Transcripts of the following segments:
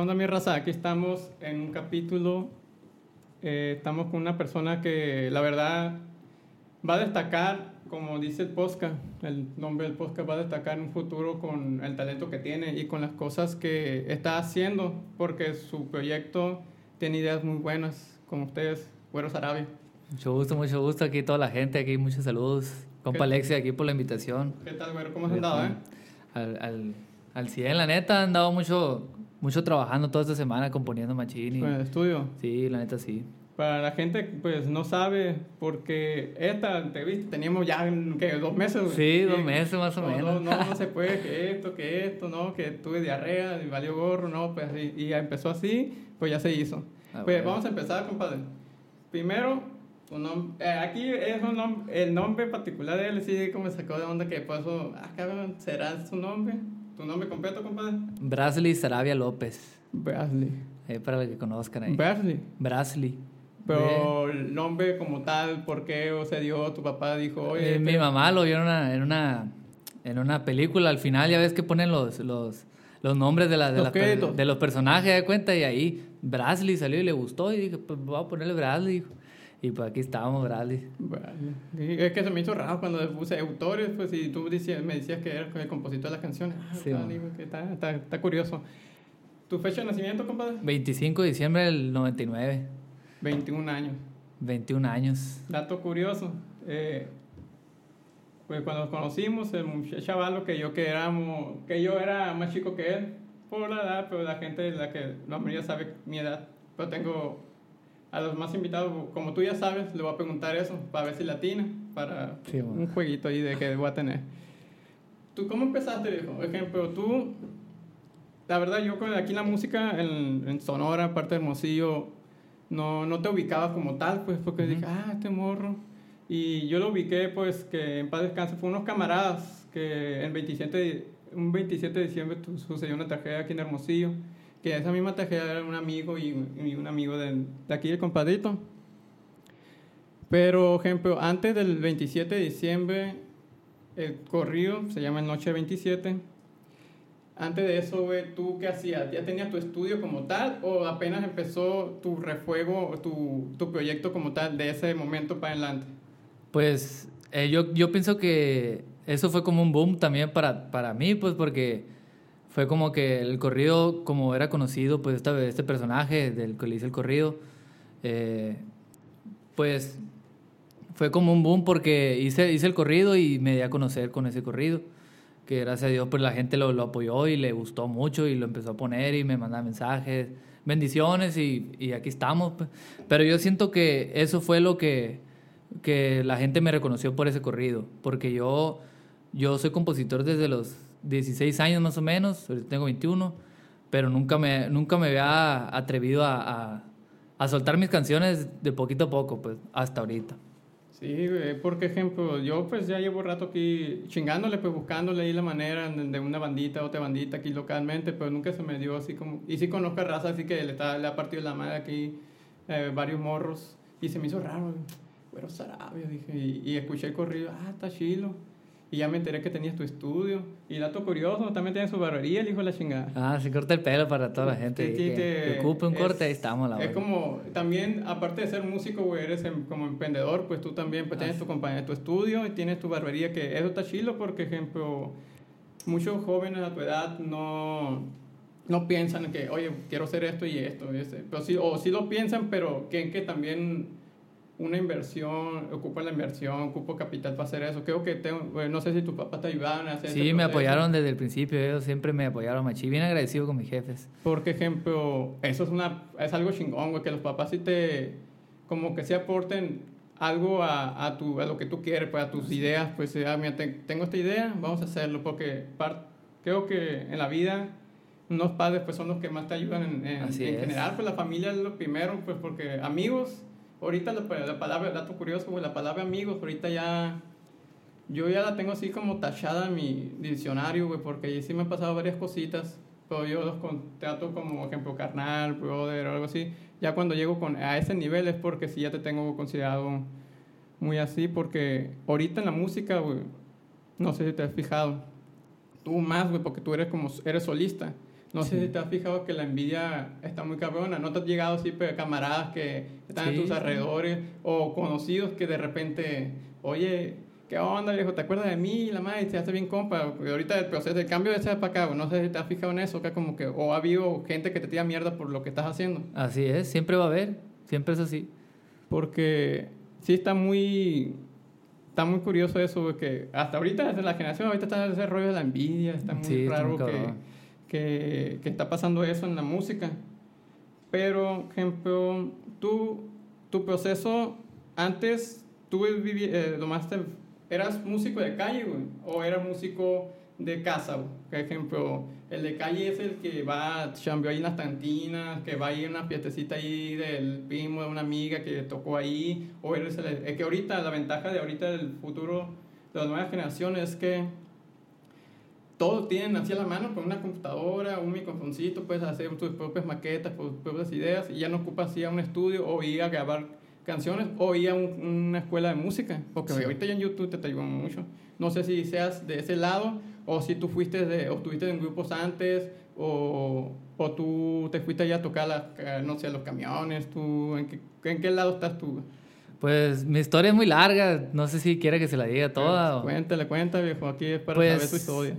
onda, mi raza? Aquí estamos en un capítulo. eh, estamos con una persona que, la verdad, va a destacar, como dice el podcast, el nombre del podcast va a destacar en un futuro con el talento que tiene y con las cosas que está haciendo, porque su proyecto tiene ideas muy buenas, como ustedes, Güeros Arabia. Mucho gusto, mucho gusto. Aquí toda la gente, aquí muchos saludos. Compa. Alexia, aquí por la invitación. ¿Qué tal, Güero? ¿Cómo has andado, eh? Al, al, al 100, la neta, he andado mucho, mucho trabajando toda esta semana, componiendo machín. y- Con el estudio. Sí, la neta sí. Para la gente, pues, no sabe, porque esta entrevista teníamos ya, ¿qué? ¿Dos meses? güey? Sí, dos meses más o No, menos. No, no, no se puede, que esto, que esto, no, que tuve diarrea y valió gorro, no, pues. Y ya empezó así, pues ya se hizo. Ah, pues bueno. vamos a empezar, compadre. Primero, nom- eh, aquí es un nom- el nombre particular de él, sí, como me sacó de onda que por eso, cabrón, ¿será su nombre? ¿Tu nombre completo, compadre? Brasley Sarabia López. Brasley. Ahí para los que conozcan ahí. Brasley. Brasley. Pero el nombre como tal, ¿por qué o se dio? Tu papá dijo, oye, Eh, mi mamá lo vio en una, en una, en una película. Al final ya ves que ponen los, los, los nombres de, la, de, Los las de los personajes, de cuenta, y ahí Brasley salió y le gustó. Y dije, pues voy a ponerle Brasley. Y pues aquí estábamos. Brasley. Sí, Es que se me hizo raro cuando puse autores, pues y tú decías, me decías que era el compositor de las canciones. Ah, Sí, está, digo, que está, está, está curioso. ¿Tu fecha de nacimiento, compadre? 25 de diciembre del 99. 21 años. 21 años. Dato curioso. eh, pues cuando nos conocimos, el chavalo que yo que éramos, que yo era más chico que él, por la edad, pero la gente, la que la mayoría sabe mi edad. Pero tengo a los más invitados, como tú ya sabes, le voy a preguntar eso, para ver si latina, para Sí, bueno. un jueguito ahí de que voy a tener. ¿Tú cómo empezaste, viejo? Ejemplo, tú, la verdad, yo aquí la música en, en Sonora, aparte de Hermosillo, no, no te ubicabas como tal, pues, porque Ujú. dije, ah, este morro. Y yo lo ubiqué, pues, que en paz descanse, fue unos camaradas que el 27 de, un 27 de diciembre sucedió una tragedia aquí en Hermosillo, que esa misma tragedia era un amigo y, y un amigo del- de aquí, el compadrito. Pero, ejemplo, antes del 27 de diciembre, el corrido se llama Noche 27. Antes de eso, güey, ¿tú qué hacías? ¿Ya tenías tu estudio como tal o apenas empezó tu refuego, tu, tu proyecto como tal de ese momento para adelante? Pues eh, yo, yo pienso que eso fue como un boom también para, para mí, pues porque fue como que el corrido, como era conocido, pues esta, este personaje del que le hice el corrido, eh, pues fue como un boom porque hice, hice el corrido y me di a conocer con ese corrido, que gracias a Dios pues la gente lo, lo apoyó y le gustó mucho y lo empezó a poner y me mandaba mensajes, bendiciones y, y aquí estamos. pues. Pero yo siento que eso fue lo que, que la gente me reconoció por ese corrido, porque yo, yo soy compositor desde los 16 años más o menos, ahorita tengo 21, pero nunca me, nunca me había atrevido a, a, a soltar mis canciones de poquito a poco, pues hasta ahorita. Sí, porque ejemplo, yo pues ya llevo rato aquí chingándole, pues buscándole ahí la manera de una bandita, otra bandita aquí localmente, pero nunca se me dio así como... Y sí conozco a raza, así que le, está, le ha partido la madre aquí eh, varios morros, y se me hizo raro, güero Sarabia, dije, y, y escuché el corrido, ah, está chilo. Y ya me enteré que tenías tu estudio. Y dato curioso, también tienes su barbería, el hijo de la chingada. Ah, se corta el pelo para toda la gente. Sí, sí, que, te- que ocupe un es- corte, ahí estamos, la Es como, también, aparte de ser músico, güey, eres em- como emprendedor, pues tú también pues, tienes tu compañía, tu estudio y tienes tu barbería, que eso está chilo porque, ejemplo, muchos jóvenes a tu edad no, no piensan en que, oye, quiero hacer esto y esto, y. Pero sí, o sí lo piensan, pero que, que también una inversión, ocupa la inversión, ocupa capital para hacer eso. Creo que, tengo, güey, no sé si tus papás te ayudaron a hacer Sí, me apoyaron desde el principio, ellos siempre me apoyaron, machi. Bien agradecido con mis jefes. Porque, ejemplo, eso es, una, es algo chingón, güey, que los papás sí te, como que se aporten algo a, a, tu, a lo que tú quieres, pues a tus ideas, pues, ah, mira, te- tengo esta idea, vamos a hacerlo, porque par- creo que en la vida unos padres pues son los que más te ayudan en, en, en general, pues la familia es lo primero, pues porque amigos, ahorita la, la palabra, dato curioso, güey, la palabra amigos, ahorita ya, yo ya la tengo así como tachada en mi diccionario, güey, porque sí me han pasado varias cositas, pero yo los contrato como ejemplo carnal, brother o algo así. Ya cuando llego con, a ese nivel es porque sí ya te tengo considerado muy así, porque ahorita en la música, güey, no sé si te has fijado, tú más, güey, porque tú eres como, eres solista. No sé si te has fijado que la envidia está muy cabrona. ¿No te has llegado así, pero camaradas que están en tus alrededores o conocidos que de repente, oye, ¿qué onda, viejo? ¿Te acuerdas de mí? La madre, te hace bien compa. Porque ahorita el proceso del cambio de ese para acá, no sé si te has fijado en eso, que como que, o ha habido gente que te tira mierda por lo que estás haciendo. Así es, siempre va a haber, siempre es así. Porque sí está muy, está muy curioso eso, porque hasta ahorita, desde la generación, ahorita está ese rollo de la envidia, está muy raro que que, que, está pasando eso en la música. Pero, ejemplo, tú, tu proceso, antes, tú viví, eh, ¿eras músico de calle, güey? ¿O eras músico de casa? Por ejemplo, el de calle es el que va, chambeó ahí en las tantinas, que va ahí en una fiestecita ahí del primo de una amiga que tocó ahí, o eres el, es que ahorita, la ventaja de ahorita del futuro de las nuevas generaciones es que todo tienen así a la mano con una computadora, un microfoncito, puedes hacer tus propias maquetas, tus propias ideas y ya no ocupas ir a un estudio o ir a grabar canciones o ir a una escuela de música, porque ahorita ya en YouTube te, te ayudan mucho. No sé si seas de ese lado o si tú fuiste de, o estuviste en grupos antes o, o tú te fuiste ya a tocar, las, no sé, los camiones, tú, ¿en qué, ¿en qué lado estás tú? Pues mi historia es muy larga, no sé si quiere que se la diga toda. Pues, cuéntale, cuéntale, viejo, aquí es para pues, saber tu historia.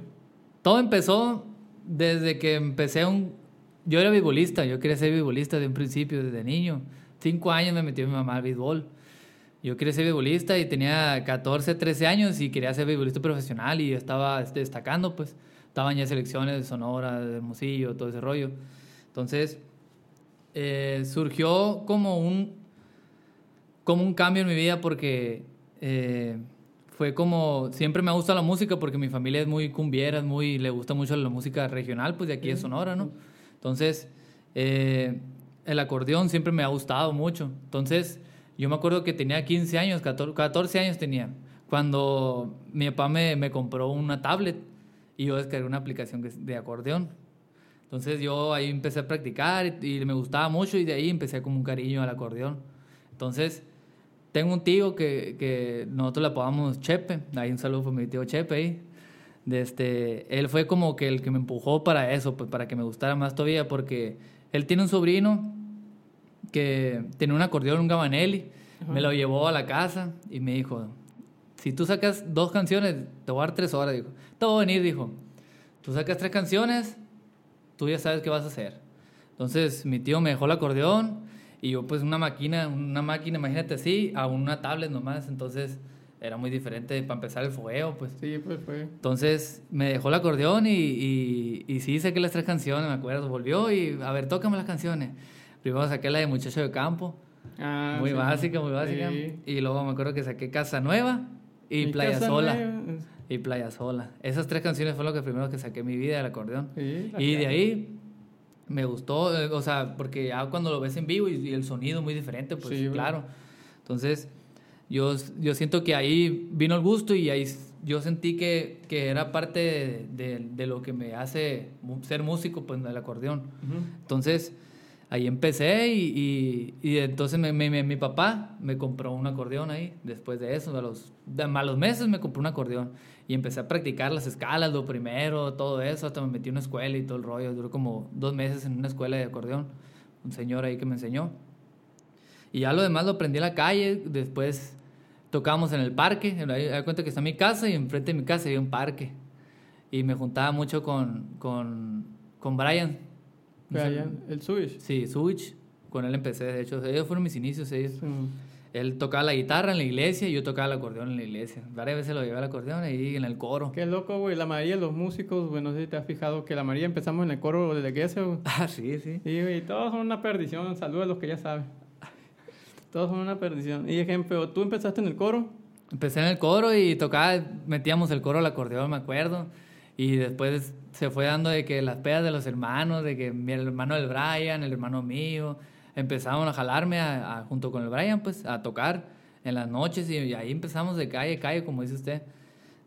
Todo empezó desde que empecé un... Yo era beisbolista, yo quería ser beisbolista de un principio, desde niño. Cinco años me metió mi mamá al béisbol. Yo quería ser beisbolista y tenía 14, 13 años y quería ser beisbolista profesional y estaba destacando, pues. Estaban ya selecciones de Sonora, de Hermosillo, todo ese rollo. Entonces, eh, surgió como un, como un cambio en mi vida porque... Eh, fue como, siempre me ha gustado la música porque mi familia es muy cumbiera, muy, le gusta mucho la música regional, pues de aquí de Sonora, ¿no? Entonces, eh, el acordeón siempre me ha gustado mucho. Entonces, yo me acuerdo que tenía 15 años, 14, años tenía, cuando mi papá me, me, compró una tablet y yo descargué una aplicación de acordeón. Entonces yo ahí empecé a practicar y, y me gustaba mucho y de ahí empecé como un cariño al acordeón. Entonces, tengo un tío que, que nosotros le apodamos Chepe, ahí un saludo para mi tío Chepe ahí. De este, él fue como que el que me empujó para eso, pues para que me gustara más todavía, porque él tiene un sobrino que tiene un acordeón, un Gabanelli, me lo llevó a la casa y me dijo, si tú sacas dos canciones, te voy a dar tres horas, dijo. Te voy a venir, dijo. Tú sacas tres canciones, tú ya sabes qué vas a hacer. Entonces mi tío me dejó el acordeón, y yo pues una máquina, una máquina, imagínate así, a una tablet nomás, entonces era muy diferente para empezar el fogueo, pues. Sí, pues fue. Entonces me dejó el acordeón y, y, y sí saqué las tres canciones, me acuerdo. Volvió y, a ver, tócame las canciones. Primero saqué la de Muchacho de Campo. Ah, muy básica, muy básica. Y luego me acuerdo que saqué Casa Nueva y, Playa Sola. Y Playa Sola. Esas tres canciones fueron lo que primero que saqué en mi vida del acordeón. y de ahí me gustó, eh, o sea, porque ya cuando lo ves en vivo y, el sonido muy diferente, pues claro. Entonces, yo, yo siento que ahí vino el gusto y ahí yo sentí que, que era parte de, de, lo que me hace ser músico, pues, el acordeón. Entonces, ahí empecé y, y, entonces mi papá me compró un acordeón ahí, después de eso, a los, de malos meses me compró un acordeón y empecé a practicar las escalas, lo primero, todo eso, hasta me metí en una escuela y todo el rollo, duró como dos meses en una escuela de acordeón, un señor ahí que me enseñó. Y ya lo demás lo aprendí en la calle, después tocábamos en el parque, ahí da cuenta que está mi casa y enfrente de mi casa había un parque. Y me juntaba mucho con, con, con Brian, el Switch. Sí, Switch. Con él empecé, de hecho. Ellos fueron mis inicios. Él tocaba la guitarra en la iglesia y yo tocaba el acordeón en la iglesia. Varias veces lo llevé al acordeón ahí en el coro. Qué loco, güey. La mayoría de los músicos, güey, no sé si te has fijado que la mayoría empezamos en el coro de la iglesia, güey. Ah, sí, sí. Y, güey, todos son una perdición. Saludos a los que ya saben. Todos son una perdición. Y ejemplo, ¿tú empezaste en el coro? Empecé en el coro y tocaba, metíamos el coro al acordeón, me acuerdo. Y después se fue dando de que las pedas de los hermanos, de que mi hermano del Brian, el hermano mío, empezaron a jalarme junto con el Brian, pues, a tocar en las noches y, ahí empezamos de calle a calle, como dice usted,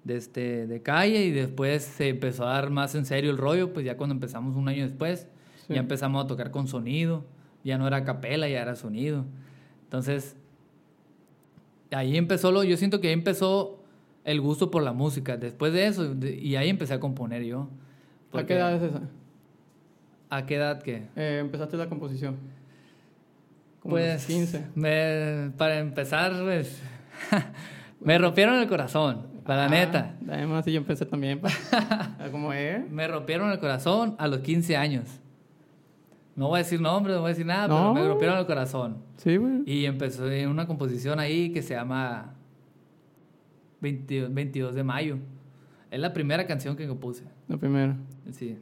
de, este, de calle y después se empezó a dar más en serio el rollo, pues ya cuando empezamos un año después, ya empezamos a tocar con sonido, ya no era capela, ya era sonido. Entonces, ahí empezó lo, yo siento que ahí empezó el gusto por la música. Después de eso, y ahí empecé a componer yo. ¿A qué edad es esa? ¿A qué edad qué? Eh, empezaste la composición. Como pues, 15. Me, para empezar, pues, me rompieron el corazón, para la ah, neta. Además, yo empecé también. ¿Cómo es? Me rompieron el corazón a los 15 años. No voy a decir nombre, no voy a decir nada, pero me rompieron el corazón. Sí, güey. Y empezó en una composición ahí que se llama 22 de mayo. Es la primera canción que compuse. La primera. Sí.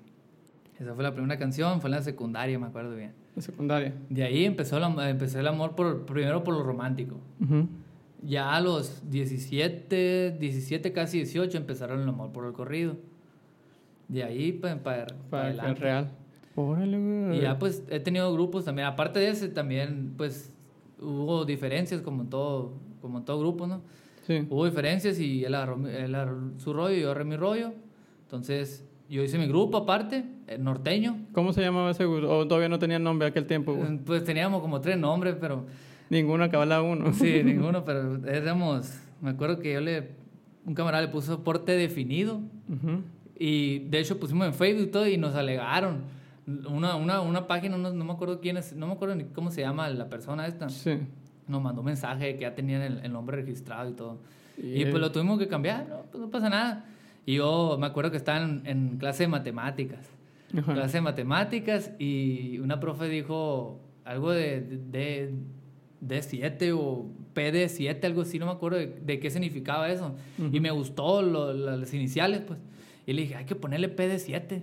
Esa fue la primera canción, fue en la secundaria, me acuerdo bien. La secundaria. De ahí empezó, empecé el amor por, primero por lo romántico. Ya a los 17, 17, casi 18 empezaron el amor por el corrido. De ahí para, para, para el real. Y ya pues he tenido grupos también. Aparte de ese también pues hubo diferencias como en todo, como en todo grupo, ¿no? Sí. Hubo diferencias y él agarró, su rollo y yo agarré mi rollo. Entonces yo hice mi grupo aparte, norteño. ¿Cómo se llamaba ese grupo? ¿O todavía no tenía nombre aquel tiempo? Pues teníamos como tres nombres, pero... Ninguno acababa uno. Sí, ninguno, pero éramos... Me acuerdo que yo le... Un camarada le puso soporte definido. Y de hecho pusimos en Facebook y todo y nos alegaron. Una, una, una página, no, no, me acuerdo quién es, no me acuerdo ni cómo se llama la persona esta. Sí. Nos mandó un mensaje que ya tenían el, el nombre registrado y todo. Y, pues lo tuvimos que cambiar, no, pues no pasa nada. Y yo me acuerdo que estaba en, clase de matemáticas. Clase de matemáticas y una profe dijo algo de, de, de 7 o PD7, algo así, no me acuerdo de, qué significaba eso. Y me gustó las iniciales, pues. Y le dije, hay que ponerle PD7.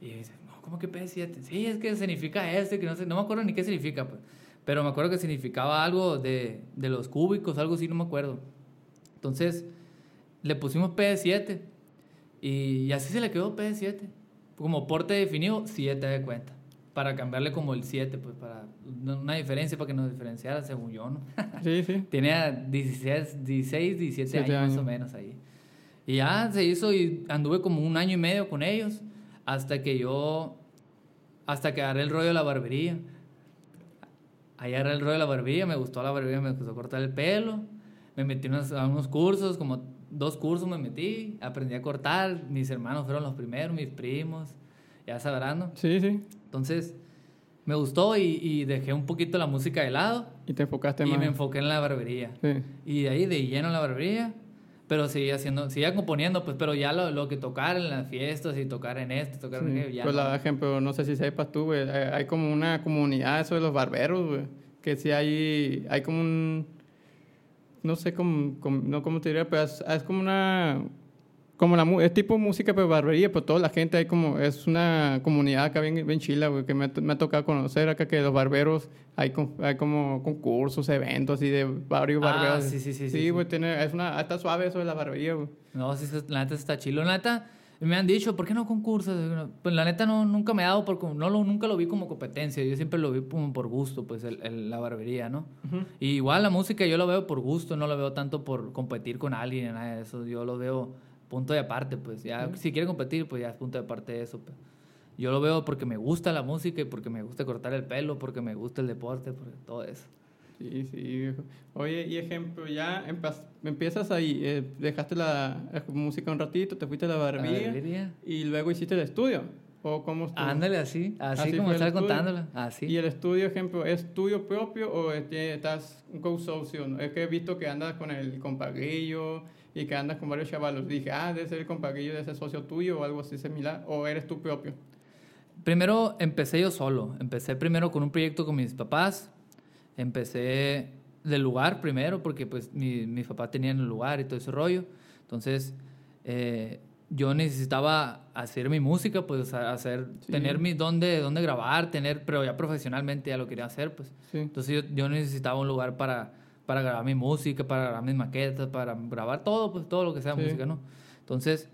Y dice, no, ¿cómo que PD7? Sí, es que significa este, que no sé, no me acuerdo ni qué significa, pues. Pero me acuerdo que significaba algo de, de los cúbicos, algo así, no me acuerdo. Entonces, le pusimos PD7 y, así se le quedó PD7. Como porte definido, 7 de cuenta. Para cambiarle como el 7, pues para una diferencia para que nos diferenciara, según yo, ¿no? Sí, sí. Tenía 16, 16 17 años, más o menos ahí. Y ya se hizo y anduve como un año y medio con ellos hasta que yo, hasta que agarré el rollo de la barbería. Ahí agarré el rollo de la barbería, me gustó la barbería, me gustó cortar el pelo. Me metí a unos cursos como dos cursos me metí, aprendí a cortar, mis hermanos fueron los primeros, mis primos, ya sabrán, Sí, sí. Entonces, me gustó y, dejé un poquito la música de lado. Y te enfocaste más. Y me enfoqué en la barbería. Sí. Y de ahí de lleno en la barbería, pero seguía haciendo, seguía componiendo, pues, pero ya lo, lo que tocar en las fiestas y tocar en esto, tocar en aquello, ya. Pues, la ejemplo, no sé si sepas tú, güey, hay como una comunidad, eso de los barberos, güey, que si hay, hay como un no sé cómo, no cómo te diría, pero es, como una, como la, es tipo música de barbería, pero toda la gente hay como, es una comunidad acá bien, bien chila, güey, que me, me, ha tocado conocer acá que los barberos hay, hay como concursos, eventos así de varios ah, barberos. sí, sí, sí. Sí, güey, tiene, es una, está suave eso de la barbería, güey. No, sí, la neta está chilo, la neta me han dicho, ¿por qué no concursos? Pues la neta no, nunca me ha dado, por, no lo, nunca lo vi como competencia, yo siempre lo vi como por gusto, pues el, la barbería, ¿no? y igual la música yo lo veo por gusto, no lo veo tanto por competir con alguien, nada de eso, yo lo veo punto de aparte, pues ya, si quiere competir, pues ya es punto de aparte de eso. Pues. Yo lo veo porque me gusta la música y porque me gusta cortar el pelo, porque me gusta el deporte, porque todo eso. Sí, sí, viejo. Oye, y ejemplo, ya empiezas ahí, eh, dejaste la, música un ratito, te fuiste a la barbería, y luego hiciste el estudio. ¿O cómo estuvo? Ándale, así, así, como estás contándolo. Así. ¿Y el estudio, ejemplo, es tuyo propio o estás un co-socio? Es que he visto que andas con el compaguillo y que andas con varios chavalos. Dije, ah, debe ser el compaguillo de ese socio tuyo o algo así similar, o eres tú propio. Primero empecé yo solo. Empecé primero con un proyecto con mis papás empecé del lugar primero, porque pues mi, mis papás tenían el lugar y todo ese rollo. Entonces, eh, yo necesitaba hacer mi música, pues hacer, tener mi dónde, dónde grabar, tener, pero ya profesionalmente ya lo quería hacer, pues. Entonces yo, yo, necesitaba un lugar para, para grabar mi música, para grabar mis maquetas, para grabar todo, pues todo lo que sea música, ¿no? Entonces,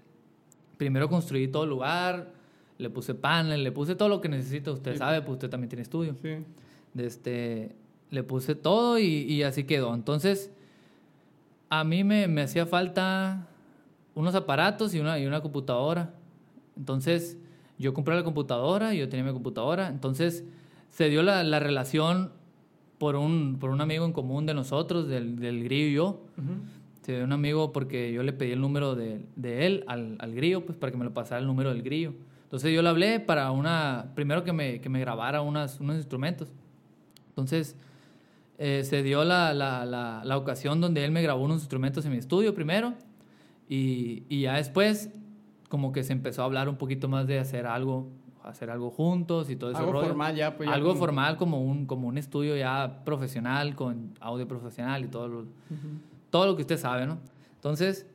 primero construí todo el lugar, le puse panel, le puse todo lo que necesita, usted sabe, pues usted también tiene estudio. Sí. De este, le puse todo y, así quedó. Entonces, a mí me, me, hacía falta unos aparatos y una, y una computadora. Entonces, yo compré la computadora y yo tenía mi computadora. Entonces, se dio la, la relación por un, por un amigo en común de nosotros, del, del grillo y yo. Se dio un amigo porque yo le pedí el número de, de él al, al, grillo, pues para que me lo pasara el número del grillo. Entonces yo le hablé para una, primero que me, que me grabara unas, unos instrumentos. Entonces eh, se dio la, la, la, la, ocasión donde él me grabó unos instrumentos en mi estudio primero y, y, ya después como que se empezó a hablar un poquito más de hacer algo hacer algo juntos y todo eso algo formal ya pues algo formal como un como un estudio ya profesional con audio profesional y todo lo, todo lo que usted sabe no entonces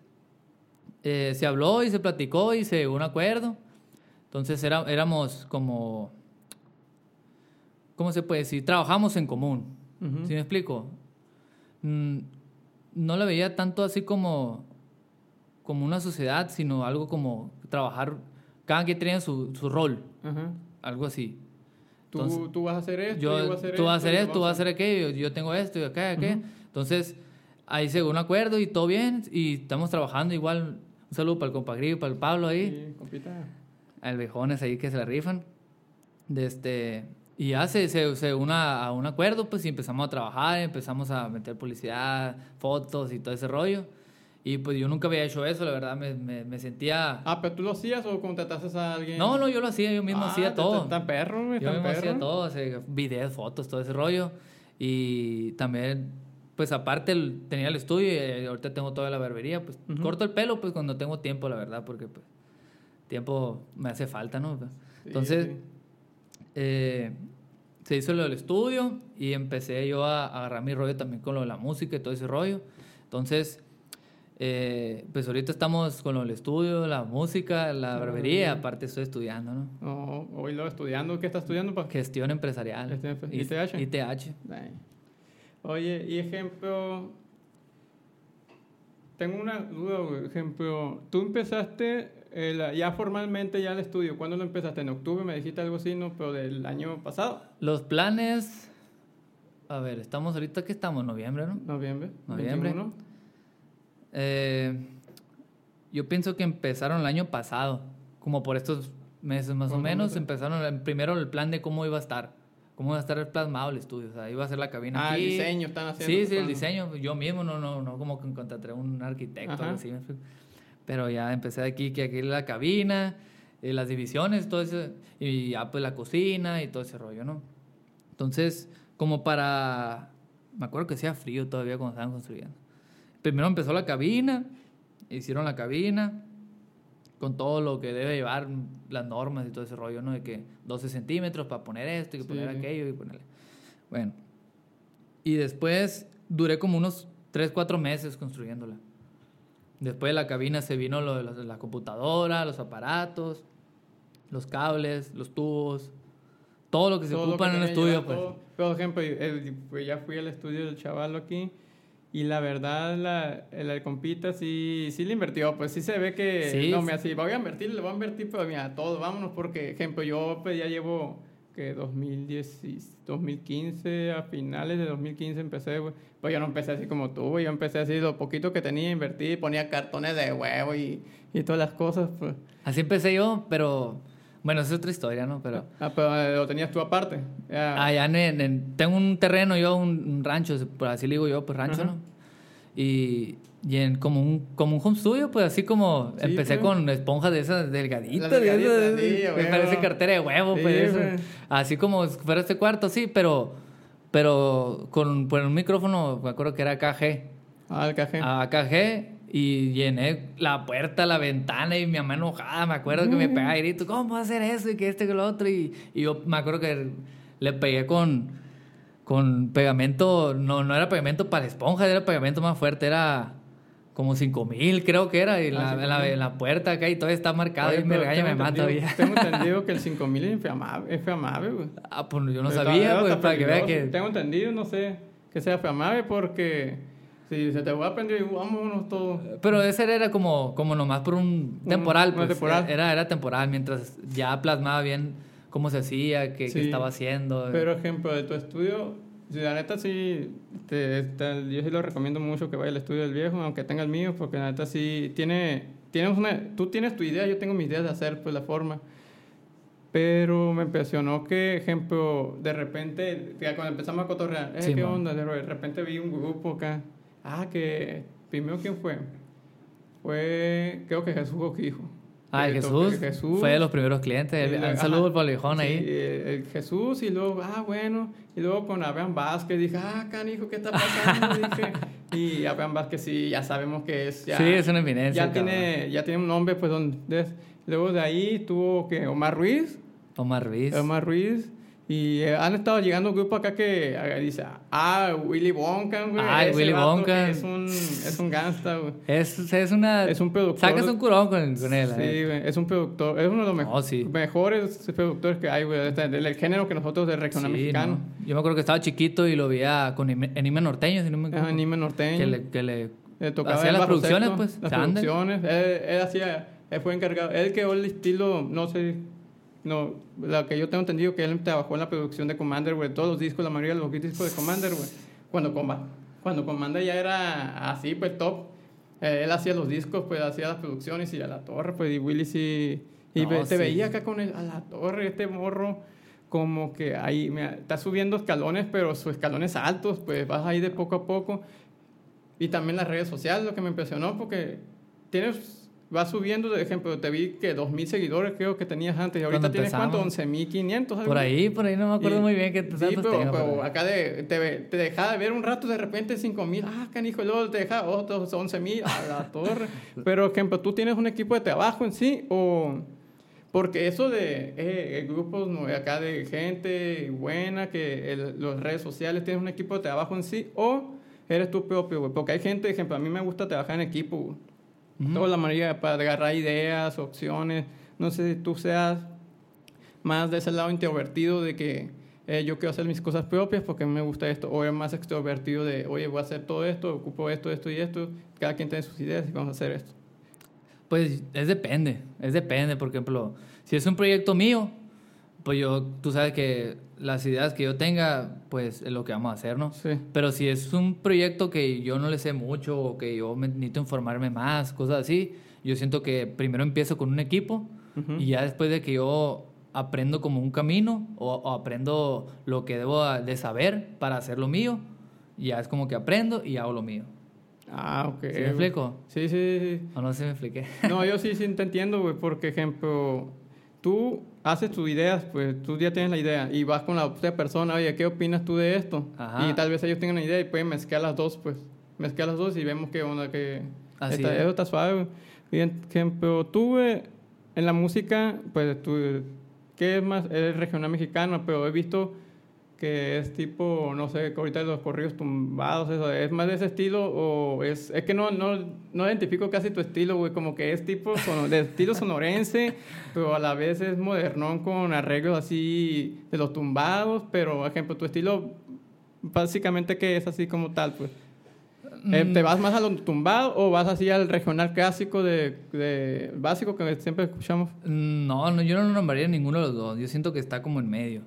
eh, se habló y se platicó y se llegó a un acuerdo. Entonces era, éramos como cómo se puede decir trabajamos en común ¿sí me explico mm, no lo veía tanto así como como una sociedad sino algo como trabajar cada quien tiene su, su rol algo así. tú, tú, vas a hacer esto, yo, voy a hacer tú vas a hacer esto, tú vas a hacer aquello, yo tengo esto y acá, acá. Entonces, ahí se un acuerdo y todo bien, y estamos trabajando igual. Un saludo para el compa para el Pablo ahí. Sí, compita. Al ahí que se la rifan. De este, y ya se, se, se una, a un acuerdo, pues, y empezamos a trabajar, empezamos a meter publicidad, fotos y todo ese rollo. Y pues yo nunca había hecho eso, la verdad, me, me, me sentía... Ah, pero tú lo hacías o contrataste a alguien. No, no, yo lo hacía, yo mismo ah, hacía todo. Tan perro, güey, Yo mismo perro. hacía todo, videos, fotos, todo ese rollo. Y también, pues aparte el, tenía el estudio y ahorita tengo toda la barbería, pues corto el pelo pues cuando tengo tiempo, la verdad, porque pues tiempo me hace falta, ¿no? Entonces, sí. Eh, se hizo lo del estudio y empecé yo a, a agarrar mi rollo también con lo de la música y todo ese rollo. Entonces eh, pues ahorita estamos con el estudio, la música, la barbería, aparte estoy estudiando, ¿no? No, hoy lo estudiando, ¿qué estás estudiando? Pa? Gestión empresarial. Gestión. ¿ITH? ITH. Dang. Oye, y ejemplo, tengo una duda, güey. ejemplo, tú empezaste el, ya formalmente ya el estudio, ¿cuándo lo empezaste? ¿En octubre me dijiste algo así, no? Pero del año pasado. Los planes, a ver, estamos ahorita que estamos, noviembre, ¿no? Noviembre. Noviembre. 21. Eh, yo pienso que empezaron el año pasado, como por estos meses más o menos, empezaron primero el plan de cómo iba a estar, cómo iba a estar plasmado el estudio, o sea, iba a ser la cabina ah, aquí. el diseño están haciendo. Sí, sí, el diseño, yo mismo no, no, no como que contraté un arquitecto, así, pero ya empecé aquí, que aquí la cabina, y las divisiones, todo eso, y ya pues la cocina y todo ese rollo, ¿no? Entonces, como para, me acuerdo que hacía frío todavía cuando estaban construyendo. Primero empezó la cabina, hicieron la cabina con todo lo que debe llevar las normas y todo ese rollo, ¿no? De que 12 centímetros para poner esto y poner Sí. aquello y ponerle. Bueno. Y después duré como unos 3, 4 meses construyéndola. Después de la cabina se vino lo de la, la computadora, los aparatos, los cables, los tubos, todo lo que se Todo ocupa que en el estudio, pues. Por ejemplo, el- pues ya fui al estudio del chaval aquí y la verdad, la, el, el compita sí, sí le invirtió. Pues sí se ve que. Sí, no, sí. me así, voy a invertir, le voy a invertir, pero mira, todo, vámonos, porque, ejemplo, yo pues ya llevo que 2010, y 2015, a finales de 2015 empecé, güey. Pues yo no empecé así como tú, güey. Yo empecé así, lo poquito que tenía, invertí, ponía cartones de huevo y, y todas las cosas, pues. Así empecé yo, pero bueno, es otra historia, ¿no? Pero Ah, pero eh, lo tenías tú aparte. Ya. allá en, en- en- tengo un terreno, yo un, un rancho, por así le digo yo, pues rancho, Ajá. ¿no? Y, y en como un, como un home studio, pues así como Sí, empecé con esponjas de esas delgaditas, de esas, sí, me huevo. parece cartera de huevo, Sí, pues eso. así como fuera este cuarto, sí, pero pero con, con un micrófono, me acuerdo que era KG. Ah, el KG y llené la puerta, la ventana y mi mamá enojada, me acuerdo que me pegaba y grito, ¿cómo puedo hacer eso? Y que este que lo otro. Y, y yo me acuerdo que le pegué con, con pegamento, no, no era pegamento para esponja, era pegamento más fuerte, era como 5000 creo que era, y Ah, la, 5,000. la, la puerta acá y todo está marcado Oye, y me regaña, me mata. Tengo entendido que el 5000 es inflamable, es inflamable, güey. Ah, pues yo no Pero sabía, pues, está para que vea que... Tengo entendido, no sé, que sea inflamable porque si se te va a prender, vámonos todos. Pero ese era como, como nomás por un temporal, una pues. temporal. Era, era temporal, mientras ya plasmaba bien cómo se hacía, qué, qué Sí. estaba haciendo. Pero ejemplo, de tu estudio, la neta sí, te, te- yo sí lo recomiendo mucho que vaya al estudio del viejo, aunque tenga el mío, porque la neta sí tiene, tienes una, tú tienes tu idea, yo tengo mis ideas de hacer pues la forma. Pero me impresionó que, ejemplo, de repente, cuando empezamos a cotorrear, eh, Sí, ¿qué man. onda? De repente vi un grupo acá. Ah, que, primero, ¿quién fue? Fue, creo que Jesús Oquijo. Ah, Jesús, toque Jesús. fue de los primeros clientes. Sí, Un saludo al Polejón Sí, ahí. eh, el Jesús y luego, ah, bueno, y luego con Abraham Vázquez dije, ah, canijo, ¿qué está pasando? dije, y Abraham Vázquez sí, ya sabemos que es, ya, sí, es una eminencia. ya tiene, ya tiene un nombre, pues, donde. Luego de ahí tuvo que Omar Ruiz, Omar Ruiz. Omar Ruiz, y eh, han estado llegando grupos acá que eh, dice, ah, Willy Wonka, güey, Ah, Willy Wonka. Es un, es un gangsta, güey. Es, es una. Es un productor. Sacas un curón con, con él. Sí, eh. güey, es un productor, es uno de los me- Oh, sí. mejores productores que hay, güey, de del género que nosotros de regional Sí, mexicano. no. Yo me acuerdo que estaba chiquito y lo veía con Ime- Enigma Norteño, si no me equivoco. anime norteño. Que le, que le Le tocaba hacía las producciones, sexto, pues. Las anda. producciones. Él, él hacía, él fue encargado. Él creó el estilo, no sé, no, lo que yo tengo entendido que él trabajó en la producción de Commander, güey. Todos los discos, la mayoría de los discos de Commander, güey. Cuando, cuando Commander ya era así, pues top. eh, él hacía los discos, pues hacía las producciones y a la torre, pues. Y Willy sí. Y No, te sí. veía acá con el, a la torre, este morro. Como que ahí, mira, está subiendo escalones, pero sus escalones altos, pues vas ahí de poco a poco. Y también las redes sociales, lo que me impresionó, porque tienes, vas subiendo, de ejemplo, te vi que 2.000 seguidores creo que tenías antes, y ahorita tienes cuánto, empezamos. 11.500. algo Por ahí, por ahí no me acuerdo Y- muy bien que Sí, tantos pero, tenga, pero acá de, te, te dejaba de ver un rato, de repente 5.000, ah, canijo, y luego te deja otros 11.000, a la torre. Pero, ejemplo, tú tienes un equipo de trabajo en sí, o... Porque eso de eh, grupos ¿no? acá de gente buena, que las redes sociales tienes un equipo de trabajo en sí, o eres tú propio, güey. Porque hay gente, ejemplo, a mí me gusta trabajar en equipo, Ujú. Toda la manera para agarrar ideas, opciones. No sé si tú seas más de ese lado introvertido de que eh, yo quiero hacer mis cosas propias porque me gusta esto. O eres más extrovertido de, oye, voy a hacer todo esto, ocupo esto, esto y esto. Cada quien tiene sus ideas y vamos a hacer esto. Pues es depende, es depende. Por ejemplo, si es un proyecto mío, pues yo, tú sabes que las ideas que yo tenga, pues es lo que vamos a hacer, ¿no? Sí. Pero si es un proyecto que yo no le sé mucho o que yo me, necesito informarme más, cosas así, yo siento que primero empiezo con un equipo Ujú. y ya después de que yo aprendo como un camino o, o aprendo lo que debo de saber para hacer lo mío, ya es como que aprendo y hago lo mío. Ah, ok. ¿Sí me explico? Sí, sí, sí. ¿O no si me expliqué? No, yo sí, sí te entiendo, güey, porque, ejemplo, tú haces tus ideas, pues tú ya tienes la idea y vas con la otra persona, oye, ¿qué opinas tú de esto? Ajá. Y tal vez ellos tengan una idea y pueden mezclar las dos, pues, mezclar las dos y vemos qué onda, que Así está, es. eso está suave. Bien, ejemplo, tú, güey, en la música, pues tú, ¿qué es más? Eres regional mexicano, pero he visto que es tipo, no sé, ahorita los corridos tumbados, eso, ¿es más de ese estilo o es, es que no, no, no identifico casi tu estilo, güey, como que es tipo de estilo sonorense, pero a la vez es modernón con arreglos así de los tumbados, pero, por ejemplo, tu estilo básicamente que es así como tal, pues. Eh, Mm. ¿Te vas más a lo tumbado o vas así al regional clásico de, de básico que siempre escuchamos? No, no, yo no lo nombraría ninguno de los dos. Yo siento que está como en medio.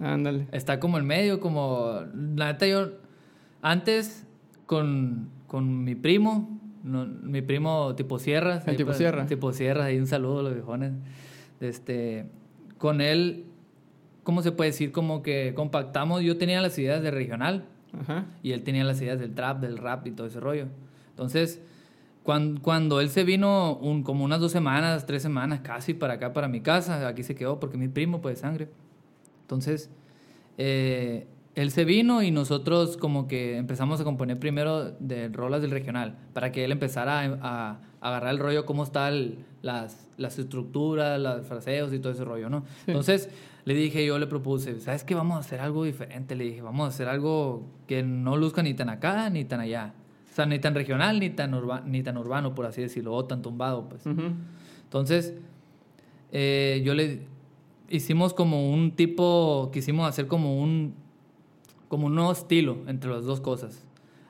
Ándale. Está como en medio, como... La neta, yo... Antes, con, con mi primo, no, mi primo tipo Sierras. El ahí tipo para- Sierra. Tipo Sierras, y un saludo a los viejones. Este, con él, ¿cómo se puede decir? Como que compactamos. Yo tenía las ideas de regional Ajá. y él tenía las ideas del trap, del rap y todo ese rollo. Entonces, cuando, cuando él se vino un, como unas dos semanas, tres semanas casi para acá, para mi casa, aquí se quedó porque mi primo pues de sangre. Entonces, eh, él se vino y nosotros como que empezamos a componer primero de rolas del regional, para que él empezara a, a agarrar el rollo, cómo están las, las estructuras, los fraseos y todo ese rollo, ¿no? Entonces, le dije, yo le propuse, ¿sabes qué? Vamos a hacer algo diferente. Le dije, vamos a hacer algo que no luzca ni tan acá ni tan allá. O sea, ni tan regional ni tan, urba- ni tan urbano, por así decirlo, o tan tumbado, pues. Entonces, eh, yo le hicimos como un tipo, quisimos hacer como un, como un nuevo estilo entre las dos cosas.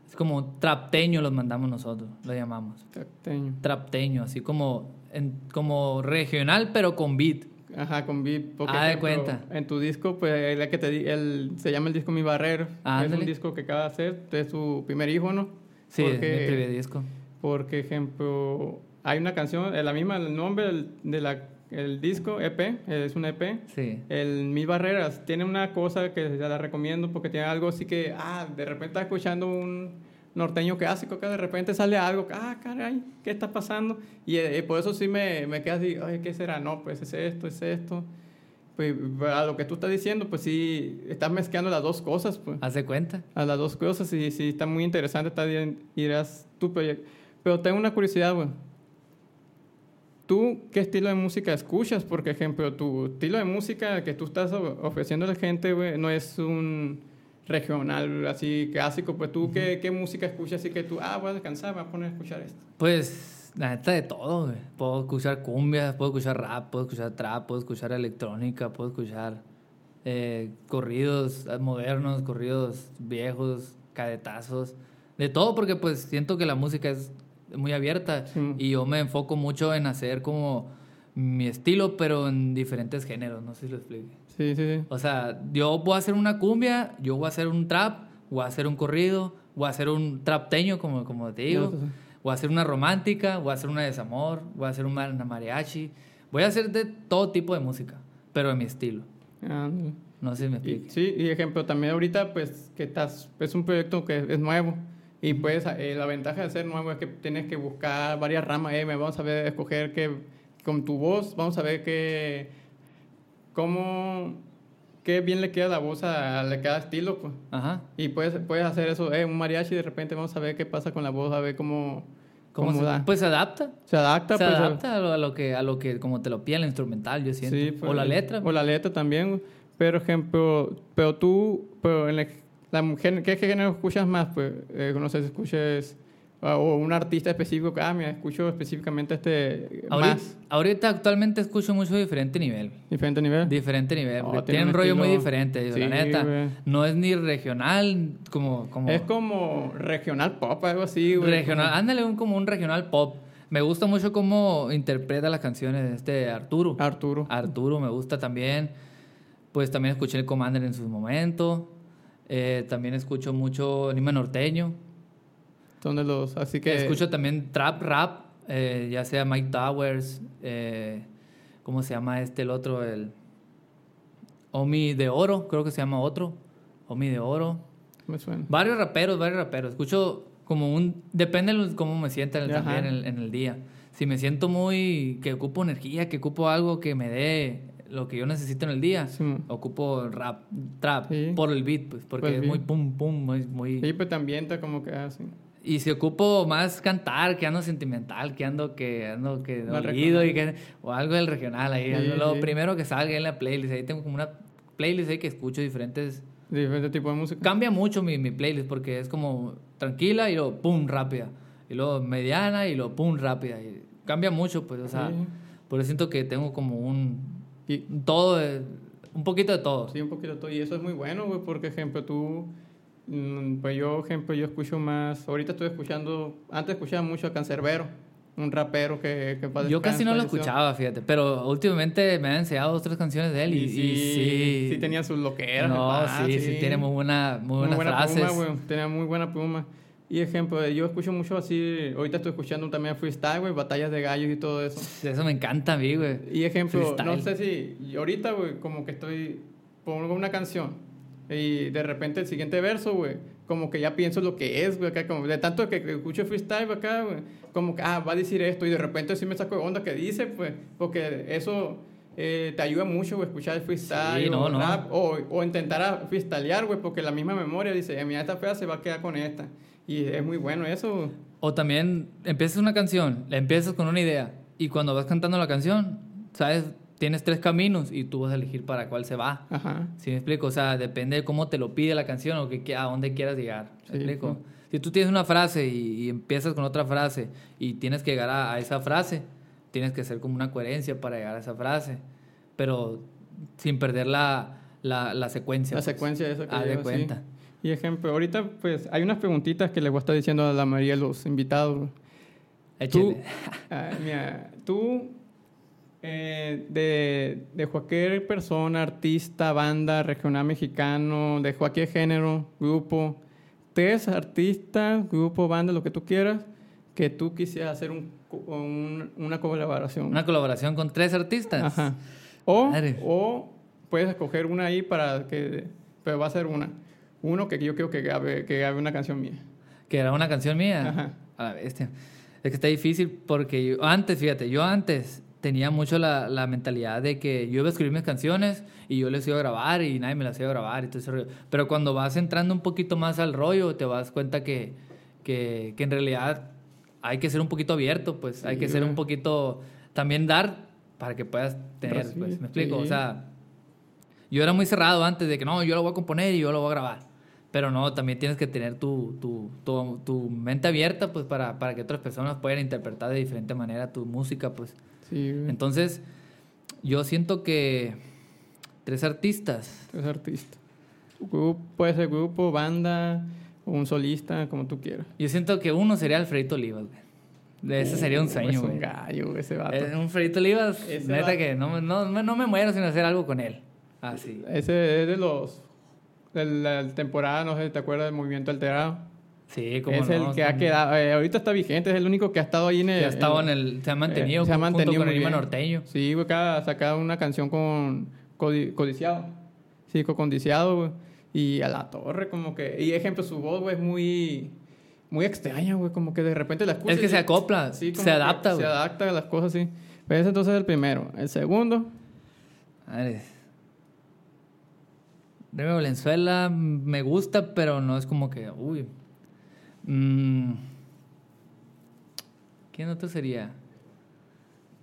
Es como trapteño los mandamos nosotros, lo llamamos. Tacteño. Trapteño, así como, en- como regional, pero con beat. Ajá, con beat. porque, Ah, de ejemplo, cuenta. En tu disco, pues, la que te el, se llama el disco Mi Barrero. Ah, es un disco que acaba de hacer, es su primer hijo, ¿no? Sí, Porque- mi primer disco. Porque, ejemplo, hay una canción, la misma, el nombre de la, el disco, EP, es un EP. Sí. El Mil Barreras tiene una cosa que ya la recomiendo porque tiene algo así que, ah, de repente estás escuchando un, norteño clásico, que de repente sale algo, ah, caray, ¿qué está pasando? Y eh, por eso sí me, me queda así, oye, ¿qué será? No, pues es esto, es esto. Pues a lo que tú estás diciendo, pues sí, estás mezclando las dos cosas, pues. Haz de cuenta. A las dos cosas, y sí, está muy interesante, está bien, irás tu proyecto. Pero tengo una curiosidad, güey. ¿Tú qué estilo de música escuchas? Porque, ejemplo, tu estilo de música que tú estás ofreciendo a la gente, güey, no es un regional así clásico. Pues tú, ¿qué, ¿qué, música escuchas? Así que tú, ah, voy a descansar, voy a poner a escuchar esto. Pues, la neta de todo, güey. Puedo escuchar cumbias, puedo escuchar rap, puedo escuchar trap, puedo escuchar electrónica, puedo escuchar eh, corridos modernos, corridos viejos, cadetazos. De todo, porque pues siento que la música es muy abierta y yo me enfoco mucho en hacer como mi estilo, pero en diferentes géneros, no sé si lo explique. Sí, sí, sí. O sea, yo voy a hacer una cumbia, yo voy a hacer un trap, voy a hacer un corrido, voy a hacer un trapteño, como, como te digo, voy a hacer una romántica, voy a hacer una desamor, voy a hacer una mariachi, voy a hacer de todo tipo de música, pero en mi estilo. no sé si me explique. sí, y ejemplo, también ahorita, pues, que estás, es un proyecto que es nuevo y pues eh, la ventaja de ser nuevo es que tienes que buscar varias ramas. Eh, vamos a ver, escoger que con tu voz, vamos a ver qué, cómo, qué bien le queda la voz a, cada estilo. Pues. Ajá. Y puedes, puedes hacer eso, eh, un mariachi de repente vamos a ver qué pasa con la voz, a ver cómo... ¿Cómo, se, da? Pues se adapta. Se adapta. Se pues, adapta a lo, que, a lo que, como te lo pide el instrumental, yo siento. Sí, pues, o la letra. O la letra también. Pero, ejemplo, pero tú, pero en el, ¿qué, género escuchas más? Pues, eh, no sé si escuches o un artista específico ah, mira, escucho específicamente este ahorita, más. Ahorita actualmente escucho mucho diferente nivel. ¿Diferente nivel? Diferente nivel. Oh, tiene, un, rollo muy diferente, la neta. No es ni regional como, como... Es como regional pop, algo así, güey. Regional, ándale, un, como un regional pop. Me gusta mucho cómo interpreta las canciones este Arturo. Arturo. Arturo me gusta también. Pues también escuché el Commander en su momento. Eh, también escucho mucho anime norteño. Son de los, así que... Escucho también trap, rap, eh, ya sea Mike Towers, eh, ¿cómo se llama este, el otro? El Omi de Oro, creo que se llama otro. Omi de Oro. Me suena. Varios raperos, varios raperos. Escucho como un... Depende de cómo me sienta también en, en el día. Si me siento muy... que ocupo energía, que ocupo algo que me dé lo que yo necesito en el día, ocupo rap, trap, por el beat, pues, porque pues es muy pum, pum, muy... muy... Sí, pues también está como que así. Y si ocupo más cantar, que ando sentimental, que ando que ando que dolido y que o algo del regional ahí, lo primero que salga en la playlist, ahí tengo como una playlist ahí que escucho diferentes diferentes tipos de música. Cambia mucho mi, mi playlist porque es como tranquila y luego pum rápida, y luego mediana y luego pum rápida, y cambia mucho, pues, o sea, por eso siento que tengo como un y todo, un poquito de todo. Sí, un poquito de todo. Y eso es muy bueno, güey, porque, ejemplo, tú, mm, pues yo, ejemplo, yo escucho más, ahorita estoy escuchando, antes escuchaba mucho a Cancerbero, un rapero que, que Yo casi no lo escuchaba, fíjate, pero últimamente me han enseñado dos tres canciones de él y, sí, sí, sí, tenía sus loqueras. No, sí, sí, tiene muy buena, muy, buenas buena frases. Pluma, güey, tenía muy buena pluma. Y ejemplo, yo escucho mucho así, ahorita estoy escuchando también freestyle, güey, batallas de gallos y todo eso. Eso me encanta a mí, güey. Y ejemplo, no sé si, ahorita, güey, como que estoy, pongo una canción y de repente el siguiente verso, güey, como que ya pienso lo que es, güey, acá, como de tanto que escucho freestyle acá, güey, como que, ah, va a decir esto y de repente sí me saco de onda que dice, pues, porque eso... Eh, te ayuda mucho, güey, escuchar el freestyle o rap, o, o, intentar freestylear, güey, porque la misma memoria dice, mira, esta fea se va a quedar con esta. Y es muy bueno eso. O también empiezas una canción, la empiezas con una idea y cuando vas cantando la canción, ¿sabes? Tienes tres caminos y tú vas a elegir para cuál se va. Ajá. ¿Sí me explico? O sea, depende de cómo te lo pide la canción o que, a dónde quieras llegar. ¿Me explico? Si tú tienes una frase y, empiezas con otra frase y tienes que llegar a, esa frase, tienes que hacer como una coherencia para llegar a esa frase, pero sin perder la, la, secuencia. La pues. secuencia de eso que Haz de cuenta. Y ejemplo, ahorita pues hay unas preguntitas que les voy a estar diciendo a la mayoría de los invitados. Tú, ah, mira, tú eh, de, de, cualquier persona, artista, banda, regional mexicano, de cualquier género, grupo, tres artistas, grupo, banda, lo que tú quieras, que tú quisieras hacer un, una colaboración. Una colaboración con tres artistas. Ajá. O, o puedes escoger una ahí para que, pero va a ser una. Uno que yo quiero que grabe, que grabe una canción mía. Que era una canción mía. Ajá. A la bestia. Es que está difícil porque yo, antes, fíjate, yo antes tenía mucho la, la mentalidad de que yo iba a escribir mis canciones y yo les iba a grabar y nadie me las iba a grabar y todo ese rollo. Pero cuando vas entrando un poquito más al rollo, te das cuenta que, que, que en realidad hay que ser un poquito abierto, pues hay que Sí, ser un poquito, también dar para que puedas tener, sí, pues, ¿me explico? sí. O sea, yo era muy cerrado antes de que no, yo lo voy a componer y yo lo voy a grabar. Pero no, también tienes que tener tu, tu, tu, tu mente abierta pues para, para que otras personas puedan interpretar de diferente manera tu música, pues. Sí, güey. Entonces, yo siento que tres artistas. Es artista. Grupo, puede ser grupo, banda, o un solista, como tú quieras. Yo siento que uno sería Alfredito Olivas, güey. Ese sería un Uh, sueño, Es un gallo, ese vato. Eh, un Alfredito Olivas, Ese neta vato. que no, no, no, no me muero sin hacer algo con él. Así. Ese es de los. La temporada, no sé si te acuerdas del movimiento alterado. Sí, como es el que ha quedado. eh, ahorita está vigente, es el único que ha estado ahí en el. Que ha estado en el. Se ha mantenido, eh, se ha junto mantenido con muy el Lima norteño. Sí, güey, ha sacado una canción con Codi- Codiciado. Sí, con Codiciado, güey. Y a la torre, como que. Y ejemplo, su voz, güey, es muy. Muy extraña, güey. Como que de repente la escuchas. Es que y- se acopla, Sí, se adapta, Se güey. adapta a las cosas, sí. Pero ese entonces es el primero. El segundo. Madre. Remy Valenzuela me gusta, pero no es como que. Uy. Mm. ¿Quién otro sería?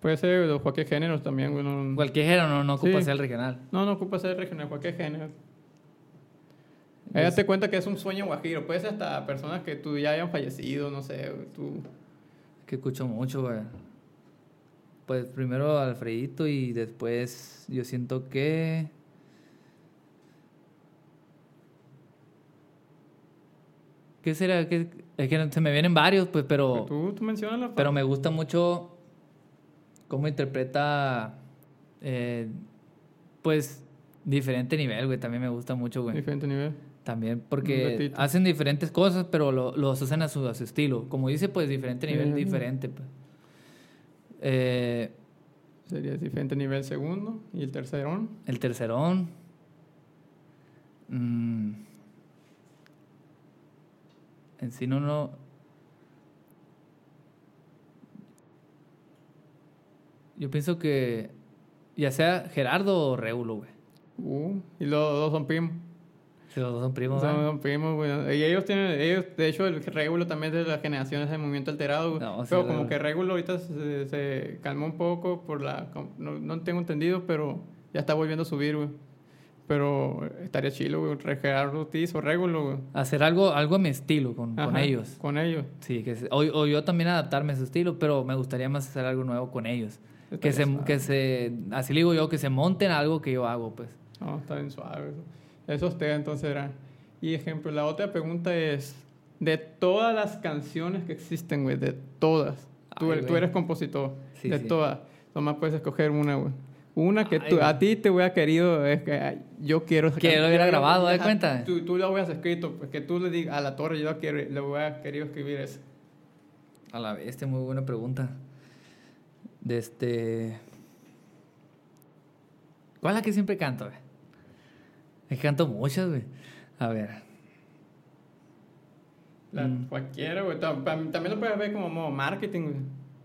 Puede ser de cualquier género también, Cualquier género, no, no ocupa Sí. ser regional. no, no ocupa ser regional, cualquier género. Date cuenta que es un sueño guajiro. Puede ser hasta personas que tú ya hayan fallecido, no sé, tú. Que escucho mucho, güey. Pues primero Alfredito y después yo siento que. ¿Qué será? ¿Qué- Es que se me vienen varios, pues, pero. Tú, tú mencionas Pero me gusta mucho cómo interpreta. eh, pues diferente nivel, güey. También me gusta mucho, güey. Diferente nivel. También porque hacen diferentes cosas, pero lo, los hacen a su, a su estilo. Como dice, pues diferente nivel, diferente. Pues. Eh, Sería diferente nivel segundo. Y el tercerón. el tercerón. mm, en sí no, no. Yo pienso que ya sea Gerardo o Réulo, güey. Uh, y los dos son primos. Si los dos son primos, Son, son primos, güey. Y ellos tienen, ellos, de hecho, el Regulo también es de las generaciones de movimiento alterado, güey. No, sí, pero como que Regulo ahorita se, se calmó un poco por la... No, no tengo entendido, pero ya está volviendo a subir, güey. Pero estaría chilo, güey. Re- Gerardo Ortiz o Regulo, güey. Hacer algo, algo a mi estilo con, con Ajá, ellos. Con ellos. Sí, que o, o yo también adaptarme a su estilo, pero me gustaría más hacer algo nuevo con ellos. Que se, suave. que se, así le digo yo, que se monten algo que yo hago, pues. No, está bien suave. Eso. Esos te entonces era. Y ejemplo, la otra pregunta es, de todas las canciones que existen, güey, de todas, tú, Ay, eres- tú güey. eres compositor, Sí, de sí. todas, nomás puedes escoger una, güey. Una que tú- a ti te hubiera querido, es que yo quiero... esa Que lo hubiera grabado, ¿de cuenta? Tú, tú lo hubieras escrito, pues que tú le digas a la torre, yo quiero, le hubiera querido escribir eso. A la bestia, muy buena pregunta. De este. ¿Cuál es la que siempre canto, güey? Es que canto muchas, güey. A ver. La, Mm. Cualquiera, güey. Tam- tam- También lo puedes ver como modo marketing, güey.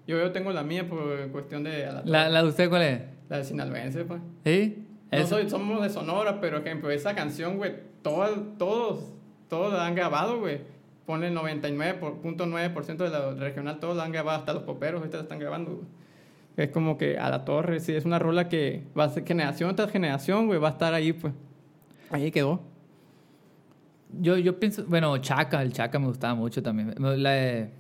Yo, yo tengo la mía por cuestión de... la. ¿La, la de usted cuál es? La de Sinaloense, pues. ¿Sí? No soy, somos de Sonora, pero ejemplo, esa canción, güey, todo- todos, todos la han grabado, güey. Pone el 99.9% de la regional, todos la han grabado, hasta los poperos ahorita la están grabando, güey. Es como que a la torre, sí, es una rola que va a ser generación tras generación, güey, va a estar ahí, pues. Ahí quedó. Yo, yo pienso. Bueno, Chaca, el Chaca me gustaba mucho también. La de.